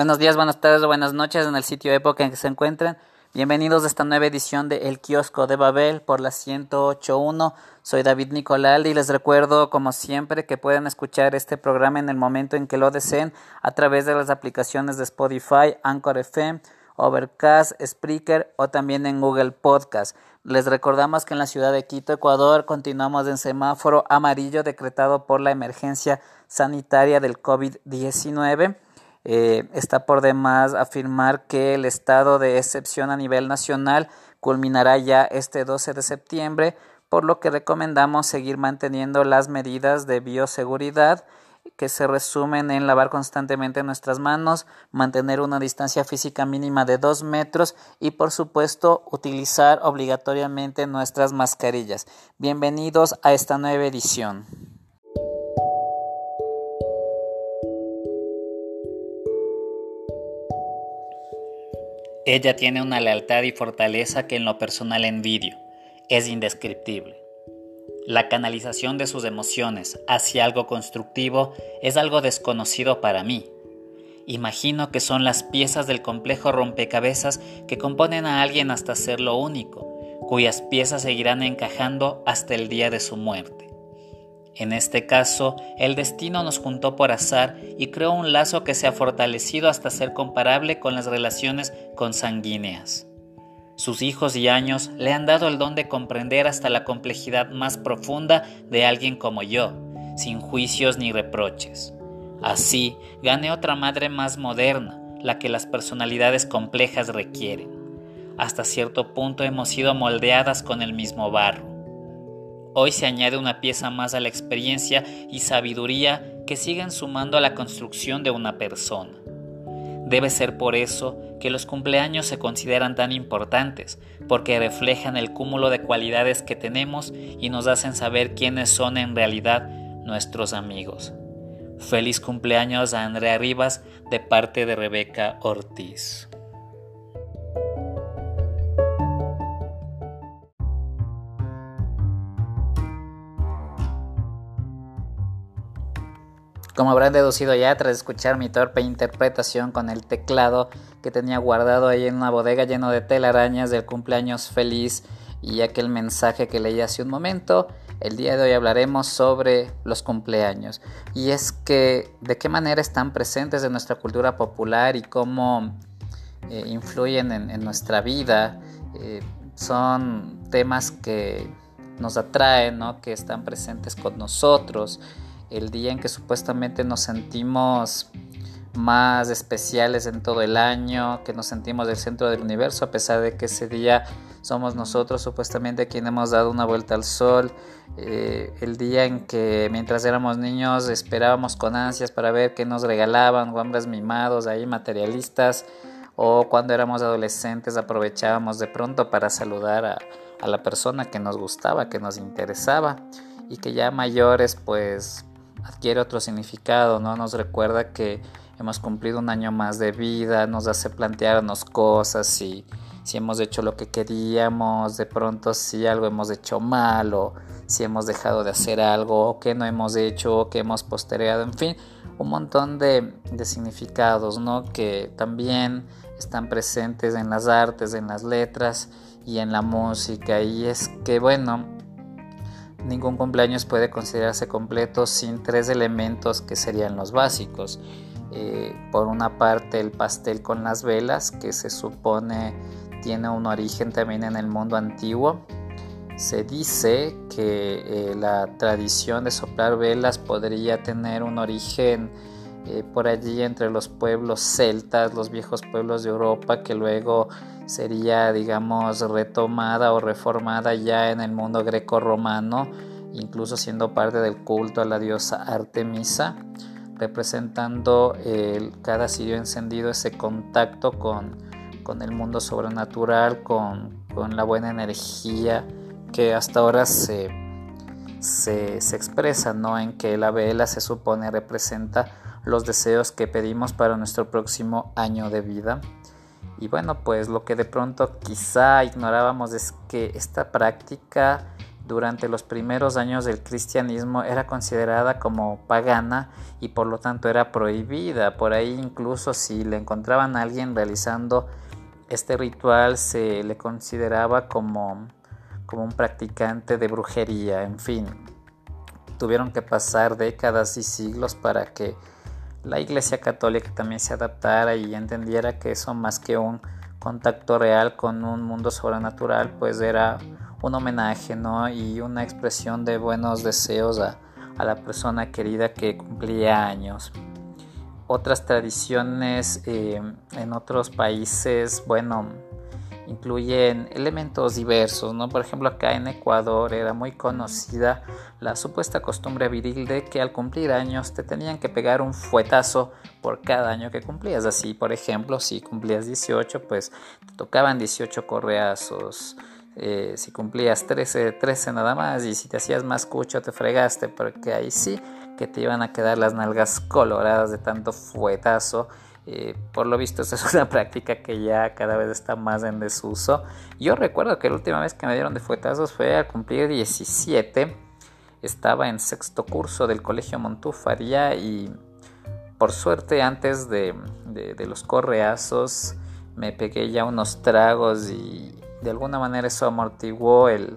Buenos días, buenas tardes buenas noches en el sitio época en que se encuentren. Bienvenidos a esta nueva edición de El Kiosco de Babel por la 108.1. Soy David Nicolal y les recuerdo, como siempre, que pueden escuchar este programa en el momento en que lo deseen a través de las aplicaciones de Spotify, Anchor FM, Overcast, Spreaker o también en Google Podcast. Les recordamos que en la ciudad de Quito, Ecuador, continuamos en semáforo amarillo decretado por la emergencia sanitaria del COVID-19. Eh, está por demás afirmar que el estado de excepción a nivel nacional culminará ya este 12 de septiembre, por lo que recomendamos seguir manteniendo las medidas de bioseguridad que se resumen en lavar constantemente nuestras manos, mantener una distancia física mínima de dos metros y por supuesto utilizar obligatoriamente nuestras mascarillas. Bienvenidos a esta nueva edición. Ella tiene una lealtad y fortaleza que en lo personal envidio. Es indescriptible. La canalización de sus emociones hacia algo constructivo es algo desconocido para mí. Imagino que son las piezas del complejo rompecabezas que componen a alguien hasta ser lo único, cuyas piezas seguirán encajando hasta el día de su muerte. En este caso, el destino nos juntó por azar y creó un lazo que se ha fortalecido hasta ser comparable con las relaciones consanguíneas. Sus hijos y años le han dado el don de comprender hasta la complejidad más profunda de alguien como yo, sin juicios ni reproches. Así, gané otra madre más moderna, la que las personalidades complejas requieren. Hasta cierto punto hemos sido moldeadas con el mismo barro. Hoy se añade una pieza más a la experiencia y sabiduría que siguen sumando a la construcción de una persona. Debe ser por eso que los cumpleaños se consideran tan importantes, porque reflejan el cúmulo de cualidades que tenemos y nos hacen saber quiénes son en realidad nuestros amigos. Feliz cumpleaños a Andrea Rivas de parte de Rebeca Ortiz. Como habrán deducido ya tras escuchar mi torpe interpretación con el teclado que tenía guardado ahí en una bodega lleno de telarañas del cumpleaños feliz y aquel mensaje que leí hace un momento, el día de hoy hablaremos sobre los cumpleaños. Y es que de qué manera están presentes en nuestra cultura popular y cómo eh, influyen en, nuestra vida. Eh, son temas que nos atraen, ¿no? que están presentes con nosotros el día en que supuestamente nos sentimos más especiales en todo el año, que nos sentimos del centro del universo, a pesar de que ese día somos nosotros supuestamente quienes hemos dado una vuelta al sol, eh, el día en que mientras éramos niños esperábamos con ansias para ver qué nos regalaban, hombres mimados ahí materialistas, o cuando éramos adolescentes aprovechábamos de pronto para saludar a, a la persona que nos gustaba, que nos interesaba, y que ya mayores pues adquiere otro significado, ¿no? Nos recuerda que hemos cumplido un año más de vida, nos hace plantearnos cosas si, si hemos hecho lo que queríamos, de pronto si algo hemos hecho mal o si hemos dejado de hacer algo o que no hemos hecho o que hemos postergado, en fin, un montón de, de significados, ¿no? Que también están presentes en las artes, en las letras y en la música y es que bueno, Ningún cumpleaños puede considerarse completo sin tres elementos que serían los básicos. Eh, por una parte el pastel con las velas, que se supone tiene un origen también en el mundo antiguo. Se dice que eh, la tradición de soplar velas podría tener un origen eh, por allí entre los pueblos celtas, los viejos pueblos de Europa, que luego sería, digamos, retomada o reformada ya en el mundo greco-romano, incluso siendo parte del culto a la diosa Artemisa, representando cada sirio encendido ese contacto con, con el mundo sobrenatural, con, con, la buena energía que hasta ahora se, se, se expresa, ¿no? en que la vela se supone representa los deseos que pedimos para nuestro próximo año de vida. Y bueno, pues lo que de pronto quizá ignorábamos es que esta práctica durante los primeros años del cristianismo era considerada como pagana y por lo tanto era prohibida. Por ahí incluso si le encontraban a alguien realizando este ritual se le consideraba como, como un practicante de brujería, en fin. Tuvieron que pasar décadas y siglos para que la Iglesia Católica también se adaptara y entendiera que eso más que un contacto real con un mundo sobrenatural, pues era un homenaje, ¿no? Y una expresión de buenos deseos a, la persona querida que cumplía años. Otras tradiciones eh, en otros países, bueno, incluyen elementos diversos, ¿no? Por ejemplo, acá en Ecuador era muy conocida la supuesta costumbre viril de que al cumplir años te tenían que pegar un fuetazo por cada año que cumplías. Así, por ejemplo, si cumplías 18, pues te tocaban 18 correazos. Eh, si cumplías 13, 13 nada más y si te hacías más cucho te fregaste porque ahí sí que te iban a quedar las nalgas coloradas de tanto fuetazo eh, por lo visto, es una práctica que ya cada vez está más en desuso. Yo recuerdo que la última vez que me dieron de fuetazos fue al cumplir 17. Estaba en sexto curso del colegio Montufaria y por suerte antes de, los correazos me pegué ya unos tragos y de alguna manera eso amortiguó el,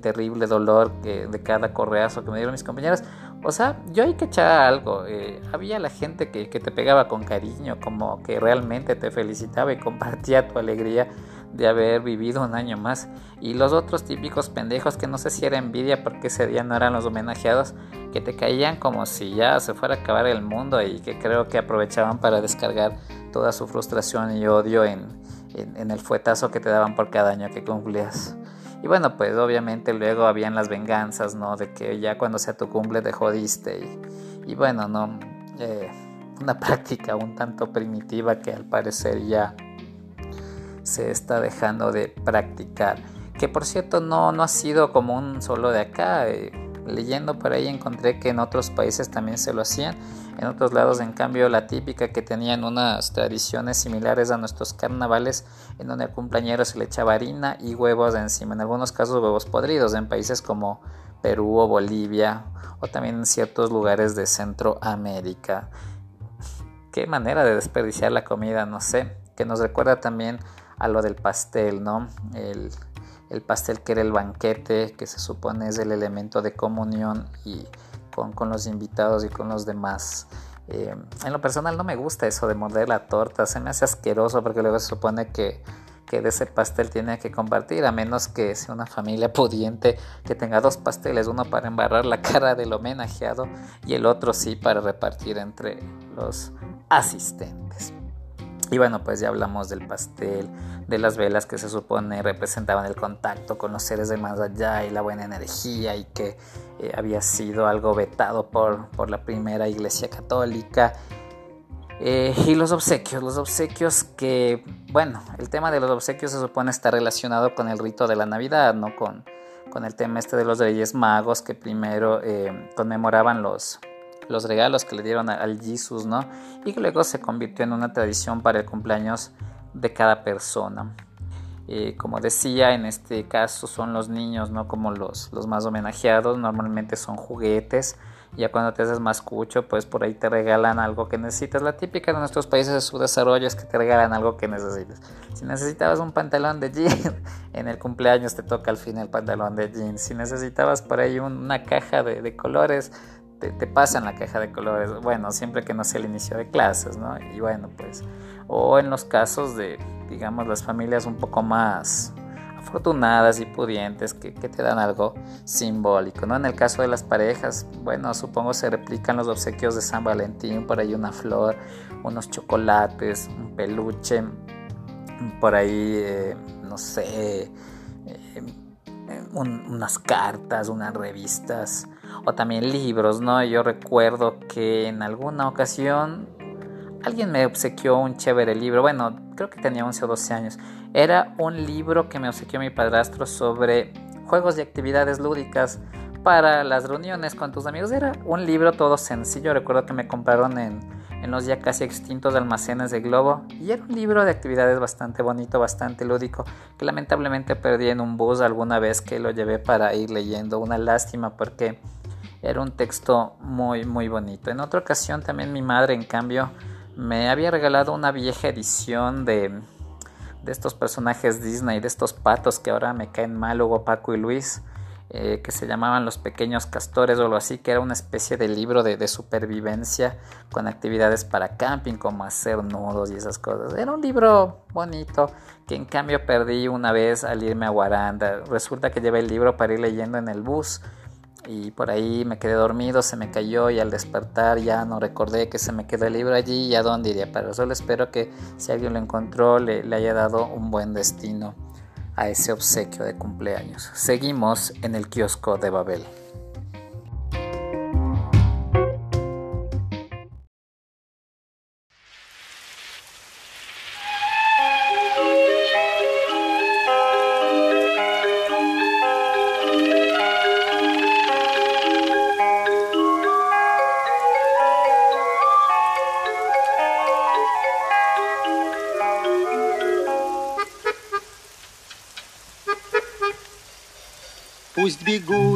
terrible dolor de cada correazo que me dieron mis compañeras. O sea, yo que echar algo. Eh, había la gente que, te pegaba con cariño, como que realmente te felicitaba y compartía tu alegría de haber vivido un año más. Y los otros típicos pendejos que no sé si era envidia porque ese día no eran los homenajeados, que te caían como si ya se fuera a acabar el mundo y que creo que aprovechaban para descargar toda su frustración y odio en, en el fuetazo que te daban por cada año que cumplías. Y bueno, pues obviamente luego habían las venganzas, ¿no? De que ya cuando sea tu cumple te jodiste. Y, bueno, ¿no? Eh, una práctica un tanto primitiva que al parecer ya se está dejando de practicar. Que por cierto no, no ha sido común solo de acá. Eh, leyendo por ahí encontré que en otros países también se lo hacían. En otros lados, en cambio, la típica que tenían unas tradiciones similares a nuestros carnavales, en donde al cumpleañero se le echaba harina y huevos encima. En algunos casos, huevos podridos, en países como Perú o Bolivia, o también en ciertos lugares de Centroamérica. Qué manera de desperdiciar la comida, no sé. Que nos recuerda también a lo del pastel, ¿no? El, el pastel que era el banquete, que se supone es el elemento de comunión y con, los invitados y con los demás. Eh, en lo personal no me gusta eso de morder la torta, se me hace asqueroso porque luego se supone que, que de ese pastel tiene que compartir, a menos que sea una familia pudiente que tenga dos pasteles, uno para embarrar la cara del homenajeado y el otro sí para repartir entre los asistentes. Y bueno, pues ya hablamos del pastel, de las velas que se supone representaban el contacto con los seres de más allá y la buena energía y que eh, había sido algo vetado por, por la primera iglesia católica. Eh, y los obsequios, los obsequios que, bueno, el tema de los obsequios se supone está relacionado con el rito de la Navidad, no con, con el tema este de los Reyes Magos que primero eh, conmemoraban los, los regalos que le dieron al Jesus, ¿no? Y luego se convirtió en una tradición para el cumpleaños de cada persona. Eh, como decía, en este caso son los niños, ¿no? Como los, los más homenajeados, normalmente son juguetes. Ya cuando te haces más cucho, pues por ahí te regalan algo que necesitas. La típica de nuestros países de su desarrollo es que te regalan algo que necesitas. Si necesitabas un pantalón de jeans, en el cumpleaños te toca al fin el pantalón de jeans. Si necesitabas por ahí una caja de, de colores, te, te, pasan la caja de colores, bueno, siempre que no sea el inicio de clases, ¿no? Y bueno, pues, o en los casos de, digamos, las familias un poco más afortunadas y pudientes que, te dan algo simbólico, ¿no? En el caso de las parejas, bueno, supongo se replican los obsequios de San Valentín, por ahí una flor, unos chocolates, un peluche, por ahí, eh, no sé, eh, unas cartas, unas revistas o también libros, ¿no? Yo recuerdo que en alguna ocasión alguien me obsequió un chévere libro, bueno, creo que tenía 11 o 12 años. Era un libro que me obsequió mi padrastro sobre juegos y actividades lúdicas para las reuniones con tus amigos. Era un libro todo sencillo, recuerdo que me compraron en, en los ya casi extintos almacenes de Globo y era un libro de actividades bastante bonito, bastante lúdico, que lamentablemente perdí en un bus alguna vez que lo llevé para ir leyendo. Una lástima porque era un texto muy muy bonito. En otra ocasión también mi madre en cambio me había regalado una vieja edición de, de estos personajes Disney, de estos patos que ahora me caen mal, Hugo, Paco y Luis. Eh, que se llamaban Los Pequeños Castores o algo así, que era una especie de libro de, supervivencia con actividades para camping, como hacer nudos y esas cosas. Era un libro bonito que en cambio perdí una vez al irme a Guaranda. Resulta que llevé el libro para ir leyendo en el bus y por ahí me quedé dormido, se me cayó y al despertar ya no recordé que se me quedó el libro allí y a dónde iría. Pero solo espero que si alguien lo encontró le haya dado un buen destino a ese obsequio de cumpleaños. Seguimos en el kiosco de Babel.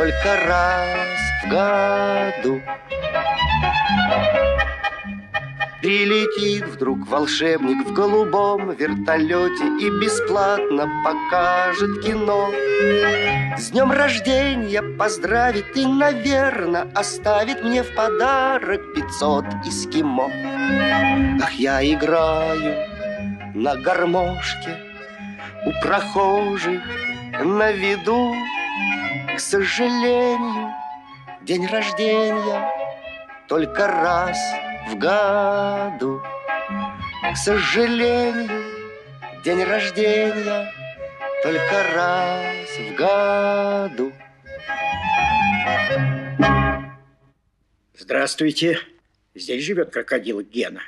только раз в году. Прилетит вдруг волшебник в голубом вертолете И бесплатно покажет кино. С днем рождения поздравит и, наверное, Оставит мне в подарок пятьсот эскимо. Ах, я играю на гармошке У прохожих на виду к сожалению, день рождения только раз в году. К сожалению, день рождения только раз в году. Здравствуйте. Здесь живет крокодил Гена.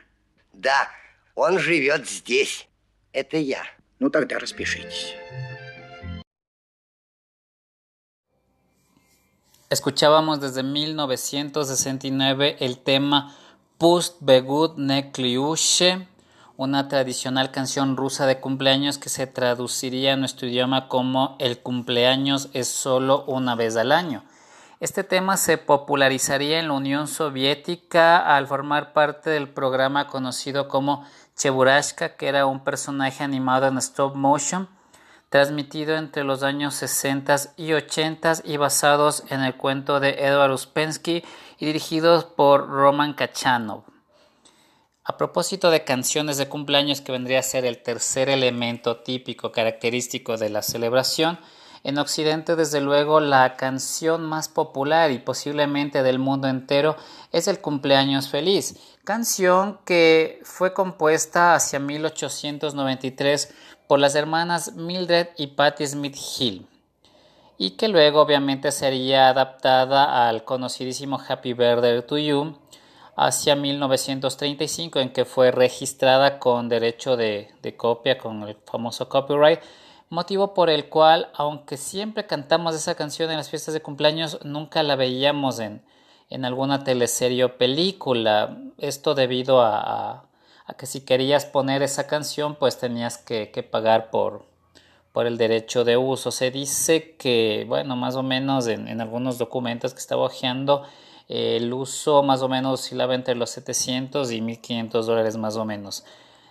Да, он живет здесь. Это я. Ну тогда распишитесь. Escuchábamos desde 1969 el tema Pust Begut Nekliushe, una tradicional canción rusa de cumpleaños que se traduciría en nuestro idioma como El cumpleaños es solo una vez al año. Este tema se popularizaría en la Unión Soviética al formar parte del programa conocido como Cheburashka, que era un personaje animado en stop motion transmitido entre los años 60 y 80 y basados en el cuento de Edward Uspensky y dirigidos por Roman Kachanov. A propósito de canciones de cumpleaños que vendría a ser el tercer elemento típico característico de la celebración, en Occidente desde luego la canción más popular y posiblemente del mundo entero es el cumpleaños feliz, canción que fue compuesta hacia 1893 por las hermanas Mildred y Patti Smith Hill, y que luego obviamente sería adaptada al conocidísimo Happy Birthday to You hacia 1935 en que fue registrada con derecho de, copia con el famoso copyright motivo por el cual aunque siempre cantamos esa canción en las fiestas de cumpleaños nunca la veíamos en, en alguna teleserie o película. Esto debido a que si querías poner esa canción pues tenías que, pagar por, por el derecho de uso. Se dice que, bueno, más o menos en, algunos documentos que estaba hojeando, el uso más o menos oscilaba entre los 700 y 1500 dólares más o menos.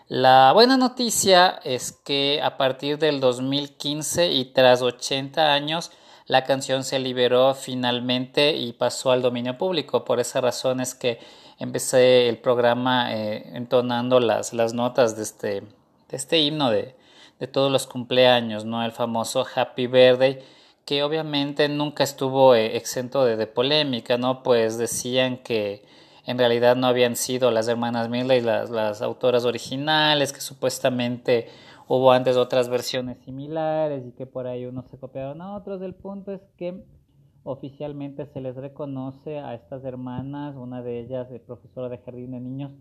La buena noticia es que a partir del 2015 y tras 80 años, la canción se liberó finalmente y pasó al dominio público. Por esa razón es que empecé el programa eh, entonando las, las notas de este, de este himno de, de todos los cumpleaños, ¿no? El famoso Happy Birthday, que obviamente nunca estuvo eh, exento de, de, polémica, ¿no? Pues decían que en realidad no habían sido las hermanas Milley las, las autoras originales, que supuestamente hubo antes otras versiones similares y que por ahí unos se copiaron a otros. El punto es que oficialmente se les reconoce a estas hermanas, una de ellas es profesora de jardín de niños,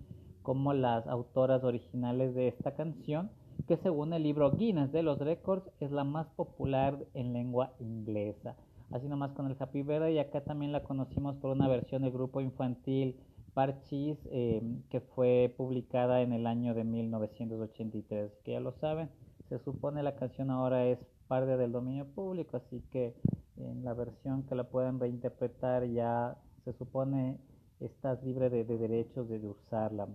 como las autoras originales de esta canción, que según el libro Guinness de los Récords es la más popular en lengua inglesa. Así nomás con el Happy Birthday, y acá también la conocimos por una versión del grupo infantil Parchis, eh, que fue publicada en el año de 1983, que ya lo saben, se supone la canción ahora es parte del dominio público, así que en la versión que la pueden reinterpretar ya se supone estás libre de, derechos de, usarla.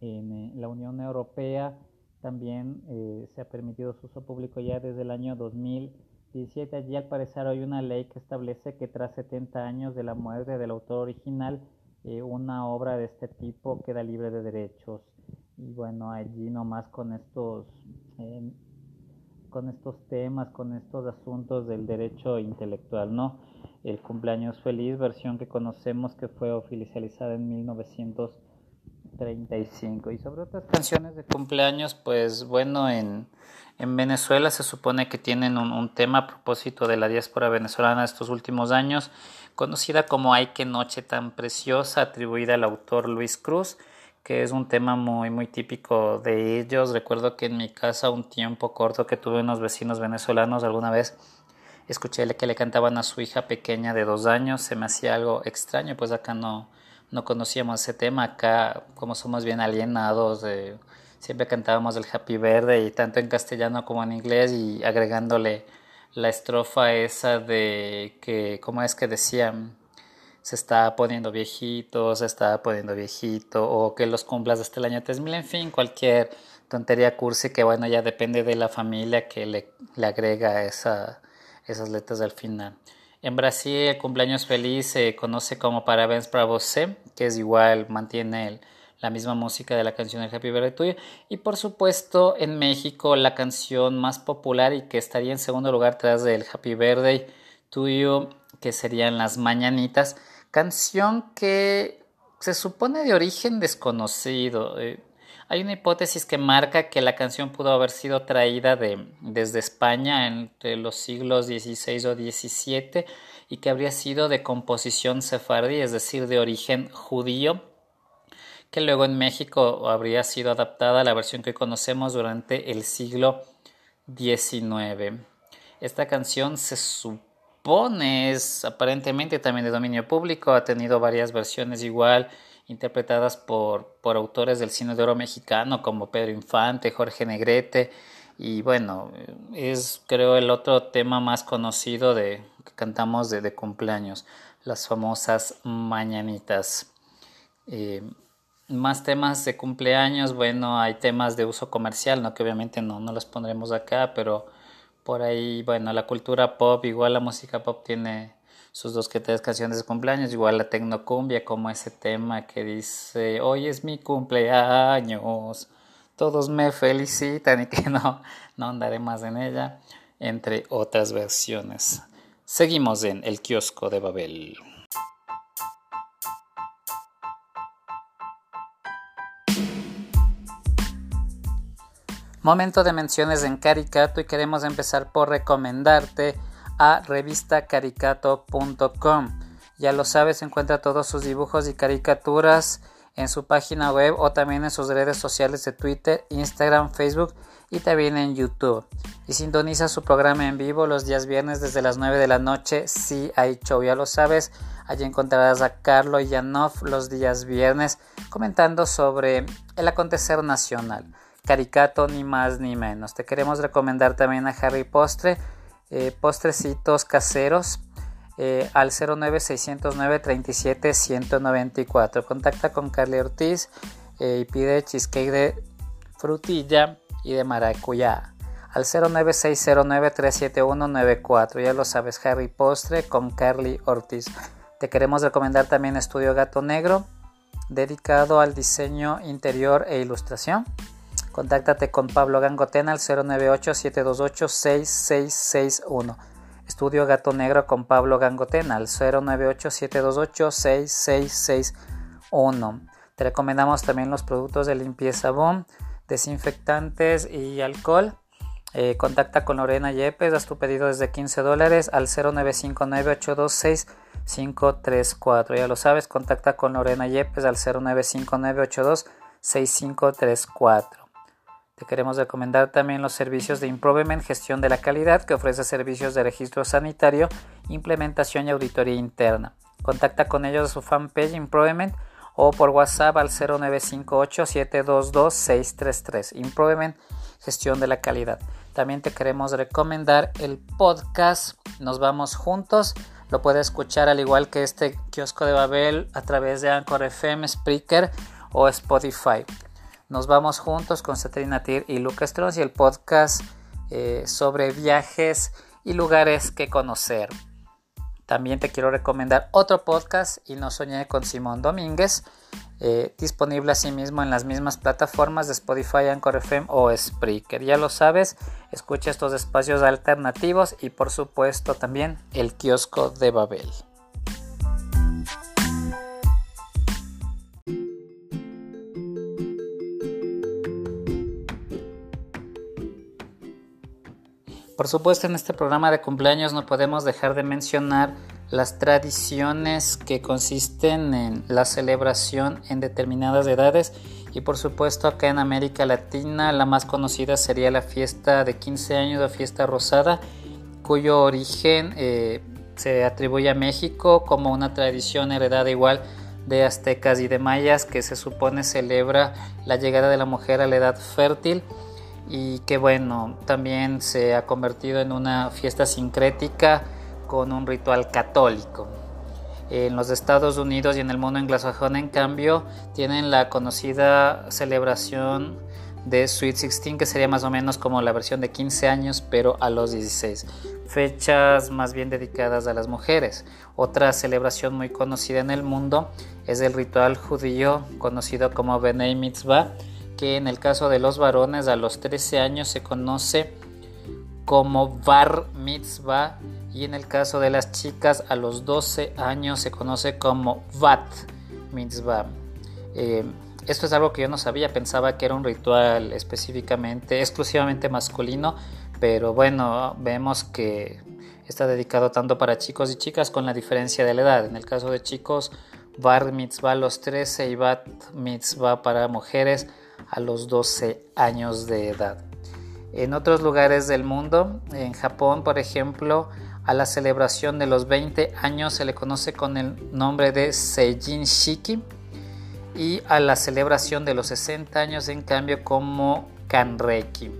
En, eh, la Unión Europea también eh, se ha permitido su uso público ya desde el año 2017. Allí al parecer hay una ley que establece que tras 70 años de la muerte del autor original, eh, una obra de este tipo queda libre de derechos. Y bueno, allí nomás con estos con estos temas, con estos asuntos del derecho intelectual, ¿no? El cumpleaños feliz, versión que conocemos que fue oficializada en 1935. Y sobre otras canciones de cumpleaños, pues bueno, en, en Venezuela se supone que tienen un, un, tema a propósito de la diáspora venezolana estos últimos años, conocida como Ay, qué noche tan preciosa, atribuida al autor Luis Cruz que es un tema muy, muy típico de ellos. Recuerdo que en mi casa un tiempo corto que tuve unos vecinos venezolanos alguna vez escuché que le cantaban a su hija pequeña de dos años, se me hacía algo extraño, pues acá no, no conocíamos ese tema, acá como somos bien alienados, siempre cantábamos el Happy Verde y tanto en castellano como en inglés y agregándole la estrofa esa de que, ¿cómo es que decían? Se está poniendo viejito, se está poniendo viejito, o que los cumplas hasta el año 3000, en fin, cualquier tontería cursi que bueno, ya depende de la familia que le, agrega esa, esas letras al final. En Brasil el cumpleaños feliz se conoce como Parabéns para você, que es igual, mantiene la misma música de la canción El Happy Birthday tuyo. Y por supuesto en México la canción más popular y que estaría en segundo lugar tras del Happy Birthday tuyo, que serían las mañanitas, canción que se supone de origen desconocido. Eh, hay una hipótesis que marca que la canción pudo haber sido traída de, desde España entre los siglos XVI o XVII y que habría sido de composición sefardí, es decir, de origen judío, que luego en México habría sido adaptada a la versión que conocemos durante el siglo XIX. Esta canción se supone es aparentemente también de dominio público, ha tenido varias versiones igual interpretadas por, por autores del cine de oro mexicano como Pedro Infante, Jorge Negrete y bueno, es creo el otro tema más conocido de que cantamos de, de cumpleaños, las famosas mañanitas. Eh, más temas de cumpleaños, bueno, hay temas de uso comercial, ¿no? que obviamente no, no los pondremos acá, pero por ahí, bueno, la cultura pop, igual la música pop tiene sus dos que tres canciones de cumpleaños, igual la tecnocumbia, como ese tema que dice, hoy es mi cumpleaños, todos me felicitan y que no, no andaré más en ella, entre otras versiones. Seguimos en El kiosco de Babel. Momento de menciones en Caricato y queremos empezar por recomendarte a revistacaricato.com. Ya lo sabes, encuentra todos sus dibujos y caricaturas en su página web o también en sus redes sociales de Twitter, Instagram, Facebook y también en YouTube. Y sintoniza su programa en vivo los días viernes desde las 9 de la noche. Si hay show, ya lo sabes. Allí encontrarás a Carlo Yanov los días viernes comentando sobre el acontecer nacional. Caricato, ni más ni menos. Te queremos recomendar también a Harry Postre, eh, postrecitos caseros. Eh, al 09609 37 194. Contacta con Carly Ortiz eh, y pide cheesecake de frutilla y de maracuyá. Al 09609 37194. Ya lo sabes, Harry Postre con Carly Ortiz. Te queremos recomendar también Estudio Gato Negro, dedicado al diseño interior e ilustración. Contáctate con Pablo Gangotena al 098-728-6661. Estudio Gato Negro con Pablo Gangotena al 098-728-6661. 1. Te recomendamos también los productos de limpieza Boom, desinfectantes y alcohol. Eh, contacta con Lorena Yepes, haz tu pedido desde 15 dólares al 0959-826-534. Ya lo sabes, contacta con Lorena Yepes al 0959-826-6534. Te queremos recomendar también los servicios de Improvement, gestión de la calidad, que ofrece servicios de registro sanitario, implementación y auditoría interna. Contacta con ellos a su fanpage Improvement o por WhatsApp al 0958-722-633. Improvement, gestión de la calidad. También te queremos recomendar el podcast Nos vamos juntos. Lo puedes escuchar al igual que este kiosco de Babel a través de Anchor FM, Spreaker o Spotify. Nos vamos juntos con Satrina Tir y Lucas Strauss y el podcast eh, sobre viajes y lugares que conocer. También te quiero recomendar otro podcast y no soñé con Simón Domínguez, eh, disponible asimismo en las mismas plataformas de Spotify, Anchor FM o Spreaker. Ya lo sabes, escucha estos espacios alternativos y por supuesto también el kiosco de Babel. Por supuesto, en este programa de cumpleaños no podemos dejar de mencionar las tradiciones que consisten en la celebración en determinadas edades. Y por supuesto acá en América Latina la más conocida sería la fiesta de 15 años o fiesta rosada cuyo origen eh, se atribuye a México como una tradición heredada igual de aztecas y de mayas que se supone celebra la llegada de la mujer a la edad fértil y que bueno, también se ha convertido en una fiesta sincrética con un ritual católico. En los Estados Unidos y en el mundo anglosajón, en cambio, tienen la conocida celebración de Sweet 16, que sería más o menos como la versión de 15 años, pero a los 16. Fechas más bien dedicadas a las mujeres. Otra celebración muy conocida en el mundo es el ritual judío conocido como Benei Mitzvah, que en el caso de los varones a los 13 años se conoce como bar mitzvah y en el caso de las chicas a los 12 años se conoce como bat mitzvah. Eh, esto es algo que yo no sabía, pensaba que era un ritual específicamente, exclusivamente masculino, pero bueno, vemos que está dedicado tanto para chicos y chicas con la diferencia de la edad. En el caso de chicos, bar mitzvah a los 13 y bat mitzvah para mujeres a los 12 años de edad. En otros lugares del mundo, en Japón por ejemplo, a la celebración de los 20 años se le conoce con el nombre de Seijin Shiki y a la celebración de los 60 años en cambio como Kanreki.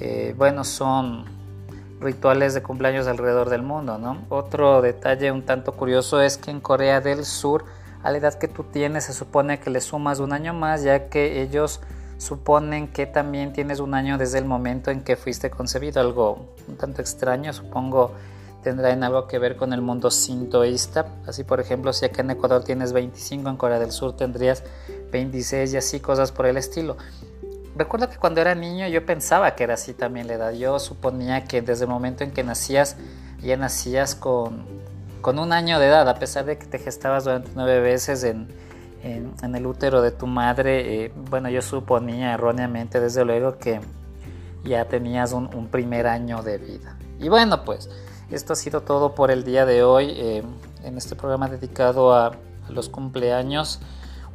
Eh, bueno, son rituales de cumpleaños alrededor del mundo, ¿no? Otro detalle un tanto curioso es que en Corea del Sur a la edad que tú tienes se supone que le sumas un año más ya que ellos suponen que también tienes un año desde el momento en que fuiste concebido, algo un tanto extraño, supongo tendrá en algo que ver con el mundo sintoísta, así por ejemplo si acá en Ecuador tienes 25, en Corea del Sur tendrías 26 y así cosas por el estilo. Recuerdo que cuando era niño yo pensaba que era así también la edad, yo suponía que desde el momento en que nacías ya nacías con con un año de edad, a pesar de que te gestabas durante nueve veces en, el útero de tu madre, eh, bueno, yo suponía erróneamente, desde luego, que ya tenías un, primer año de vida. Y bueno, pues esto ha sido todo por el día de hoy eh, en este programa dedicado a, los cumpleaños.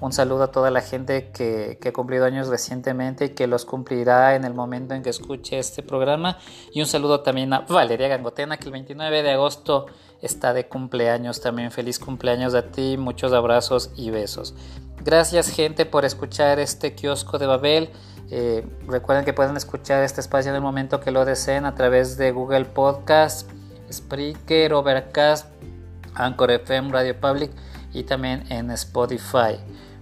Un saludo a toda la gente que, que, ha cumplido años recientemente y que los cumplirá en el momento en que escuche este programa. Y un saludo también a Valeria Gangotena, que el 29 de agosto está de cumpleaños también. Feliz cumpleaños a ti, muchos abrazos y besos. Gracias gente por escuchar este kiosco de Babel. Eh, recuerden que pueden escuchar este espacio en el momento que lo deseen a través de Google Podcast, Spreaker, Overcast, Anchor FM, Radio Public y también en Spotify.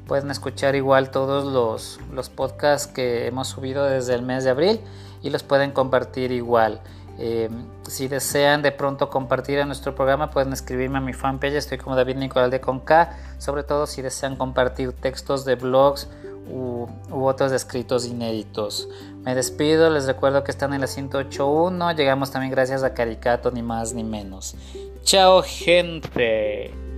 Pueden escuchar igual todos los, los podcasts que hemos subido desde el mes de abril y los pueden compartir igual. Eh, si desean de pronto compartir en nuestro programa, pueden escribirme a mi fanpage, estoy como David Nicolás de Conca, sobre todo si desean compartir textos de blogs u, u, otros escritos inéditos. Me despido, les recuerdo que están en la 108.1, llegamos también gracias a Caricato, ni más ni menos. Chao gente.